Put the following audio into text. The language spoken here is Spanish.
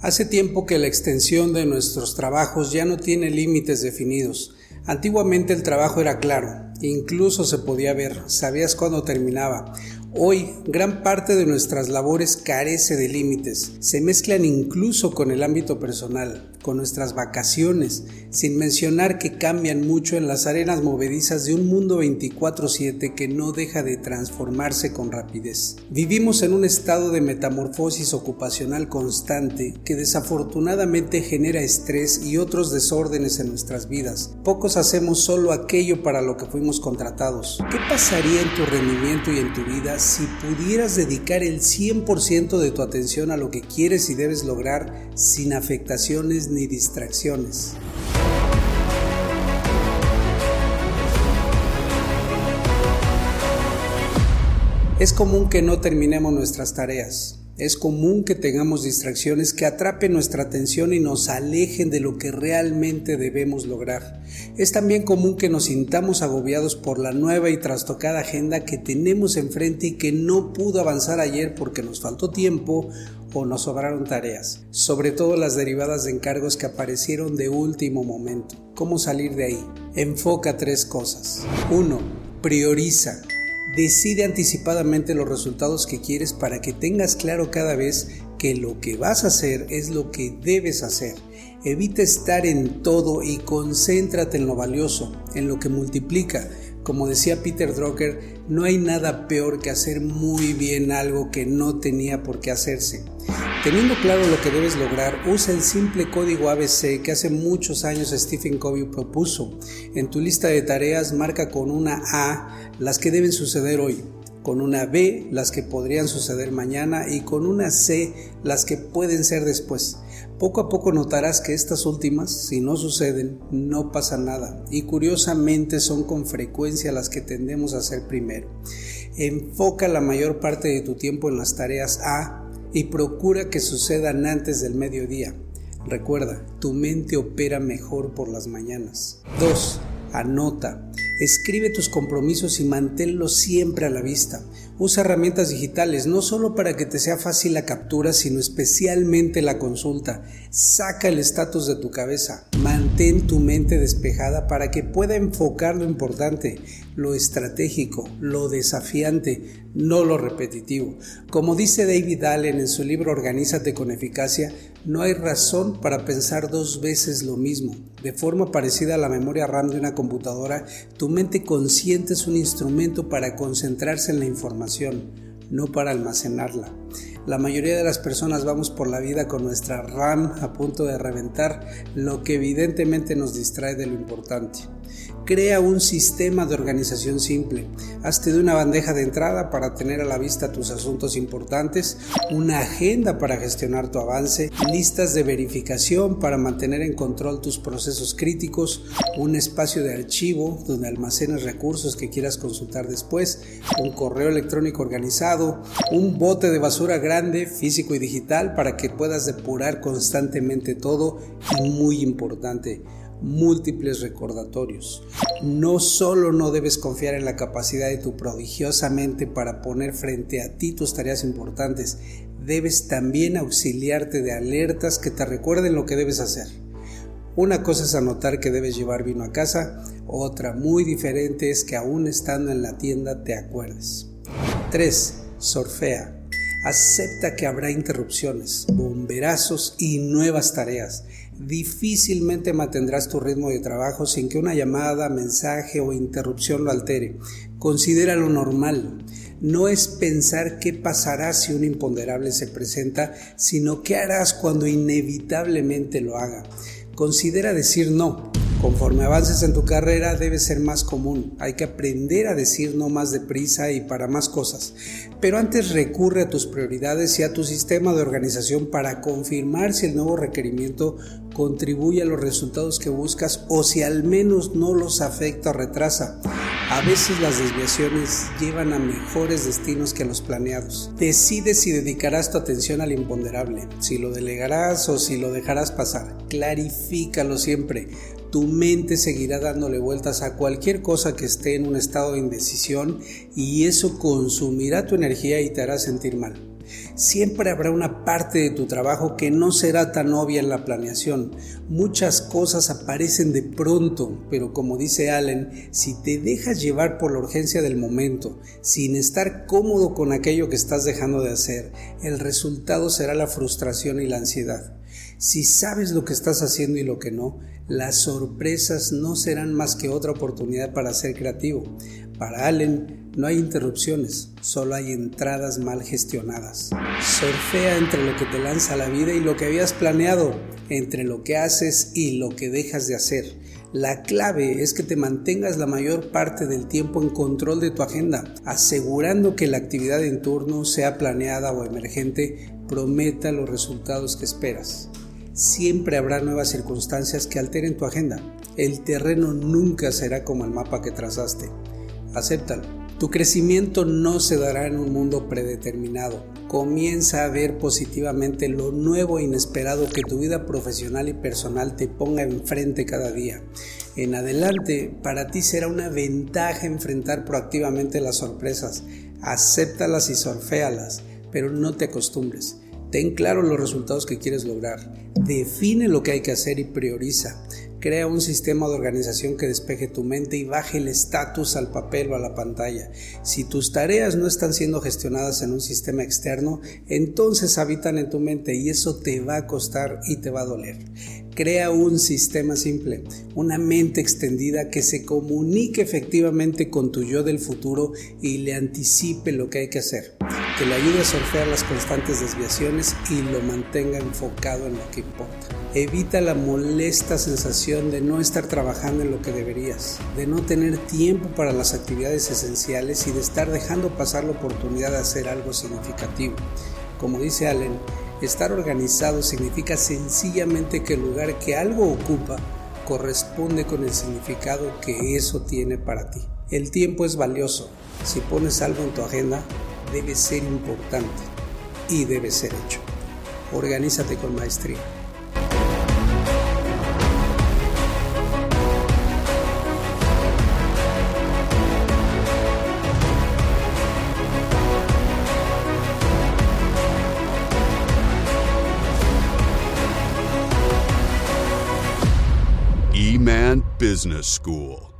Hace tiempo que la extensión de nuestros trabajos ya no tiene límites definidos. Antiguamente el trabajo era claro, incluso se podía ver, sabías cuándo terminaba. Hoy, gran parte de nuestras labores carece de límites, se mezclan incluso con el ámbito personal, con nuestras vacaciones, sin mencionar que cambian mucho en las arenas movedizas de un mundo 24/7 que no deja de transformarse con rapidez. Vivimos en un estado de metamorfosis ocupacional constante que desafortunadamente genera estrés y otros desórdenes en nuestras vidas. Pocos hacemos solo aquello para lo que fuimos contratados. ¿Qué pasaría en tu rendimiento y en tu vida si pudieras dedicar el 100% de tu atención a lo que quieres y debes lograr sin afectaciones ni distracciones. Es común que no terminemos nuestras tareas. Es común que tengamos distracciones que atrapen nuestra atención y nos alejen de lo que realmente debemos lograr. Es también común que nos sintamos agobiados por la nueva y trastocada agenda que tenemos enfrente y que no pudo avanzar ayer porque nos faltó tiempo o nos sobraron tareas, sobre todo las derivadas de encargos que aparecieron de último momento. ¿Cómo salir de ahí? Enfoca tres cosas. 1. Prioriza. Decide anticipadamente los resultados que quieres para que tengas claro cada vez que lo que vas a hacer es lo que debes hacer. Evita estar en todo y concéntrate en lo valioso, en lo que multiplica. Como decía Peter Drucker, no hay nada peor que hacer muy bien algo que no tenía por qué hacerse. Teniendo claro lo que debes lograr, usa el simple código ABC que hace muchos años Stephen Covey propuso. En tu lista de tareas marca con una A las que deben suceder hoy, con una B las que podrían suceder mañana y con una C las que pueden ser después. Poco a poco notarás que estas últimas, si no suceden, no pasa nada y curiosamente son con frecuencia las que tendemos a hacer primero. Enfoca la mayor parte de tu tiempo en las tareas A y procura que sucedan antes del mediodía. Recuerda, tu mente opera mejor por las mañanas. 2. Anota. Escribe tus compromisos y manténlos siempre a la vista. Usa herramientas digitales no solo para que te sea fácil la captura, sino especialmente la consulta. Saca el estatus de tu cabeza. Mantén tu mente despejada para que pueda enfocar lo importante, lo estratégico, lo desafiante, no lo repetitivo. Como dice David Allen en su libro Organízate con eficacia, no hay razón para pensar dos veces lo mismo. De forma parecida a la memoria RAM de una computadora, tu mente consciente es un instrumento para concentrarse en la información, no para almacenarla. La mayoría de las personas vamos por la vida con nuestra RAM a punto de reventar, lo que evidentemente nos distrae de lo importante. Crea un sistema de organización simple. Hazte de una bandeja de entrada para tener a la vista tus asuntos importantes, una agenda para gestionar tu avance, listas de verificación para mantener en control tus procesos críticos, un espacio de archivo donde almacenes recursos que quieras consultar después, un correo electrónico organizado, un bote de basura grande, físico y digital para que puedas depurar constantemente todo y muy importante, múltiples recordatorios. No solo no debes confiar en la capacidad de tu prodigiosa mente para poner frente a ti tus tareas importantes, debes también auxiliarte de alertas que te recuerden lo que debes hacer. Una cosa es anotar que debes llevar vino a casa, otra muy diferente es que aún estando en la tienda te acuerdes. 3. Sorfea. Acepta que habrá interrupciones, bomberazos y nuevas tareas. Difícilmente mantendrás tu ritmo de trabajo sin que una llamada, mensaje o interrupción lo altere. Considera lo normal. No es pensar qué pasará si un imponderable se presenta, sino qué harás cuando inevitablemente lo haga. Considera decir no. Conforme avances en tu carrera debe ser más común. Hay que aprender a decir no más deprisa y para más cosas. Pero antes recurre a tus prioridades y a tu sistema de organización para confirmar si el nuevo requerimiento contribuye a los resultados que buscas o si al menos no los afecta o retrasa. A veces las desviaciones llevan a mejores destinos que los planeados. Decide si dedicarás tu atención al imponderable, si lo delegarás o si lo dejarás pasar. Clarifícalo siempre. Tu mente seguirá dándole vueltas a cualquier cosa que esté en un estado de indecisión y eso consumirá tu energía y te hará sentir mal. Siempre habrá una parte de tu trabajo que no será tan obvia en la planeación. Muchas cosas aparecen de pronto, pero como dice Allen, si te dejas llevar por la urgencia del momento, sin estar cómodo con aquello que estás dejando de hacer, el resultado será la frustración y la ansiedad. Si sabes lo que estás haciendo y lo que no, las sorpresas no serán más que otra oportunidad para ser creativo. Para Allen, no hay interrupciones, solo hay entradas mal gestionadas. Surfea entre lo que te lanza la vida y lo que habías planeado, entre lo que haces y lo que dejas de hacer. La clave es que te mantengas la mayor parte del tiempo en control de tu agenda, asegurando que la actividad en turno, sea planeada o emergente, prometa los resultados que esperas. Siempre habrá nuevas circunstancias que alteren tu agenda. El terreno nunca será como el mapa que trazaste. Acéptalo. Tu crecimiento no se dará en un mundo predeterminado. Comienza a ver positivamente lo nuevo e inesperado que tu vida profesional y personal te ponga enfrente cada día. En adelante, para ti será una ventaja enfrentar proactivamente las sorpresas. Acéptalas y sorféalas, pero no te acostumbres. Ten claro los resultados que quieres lograr. Define lo que hay que hacer y prioriza. Crea un sistema de organización que despeje tu mente y baje el estatus al papel o a la pantalla. Si tus tareas no están siendo gestionadas en un sistema externo, entonces habitan en tu mente y eso te va a costar y te va a doler. Crea un sistema simple, una mente extendida que se comunique efectivamente con tu yo del futuro y le anticipe lo que hay que hacer que le ayude a surfear las constantes desviaciones y lo mantenga enfocado en lo que importa. Evita la molesta sensación de no estar trabajando en lo que deberías, de no tener tiempo para las actividades esenciales y de estar dejando pasar la oportunidad de hacer algo significativo. Como dice Allen, estar organizado significa sencillamente que el lugar que algo ocupa corresponde con el significado que eso tiene para ti. El tiempo es valioso. Si pones algo en tu agenda, debe ser importante y debe ser hecho. Organízate con maestría. Business School.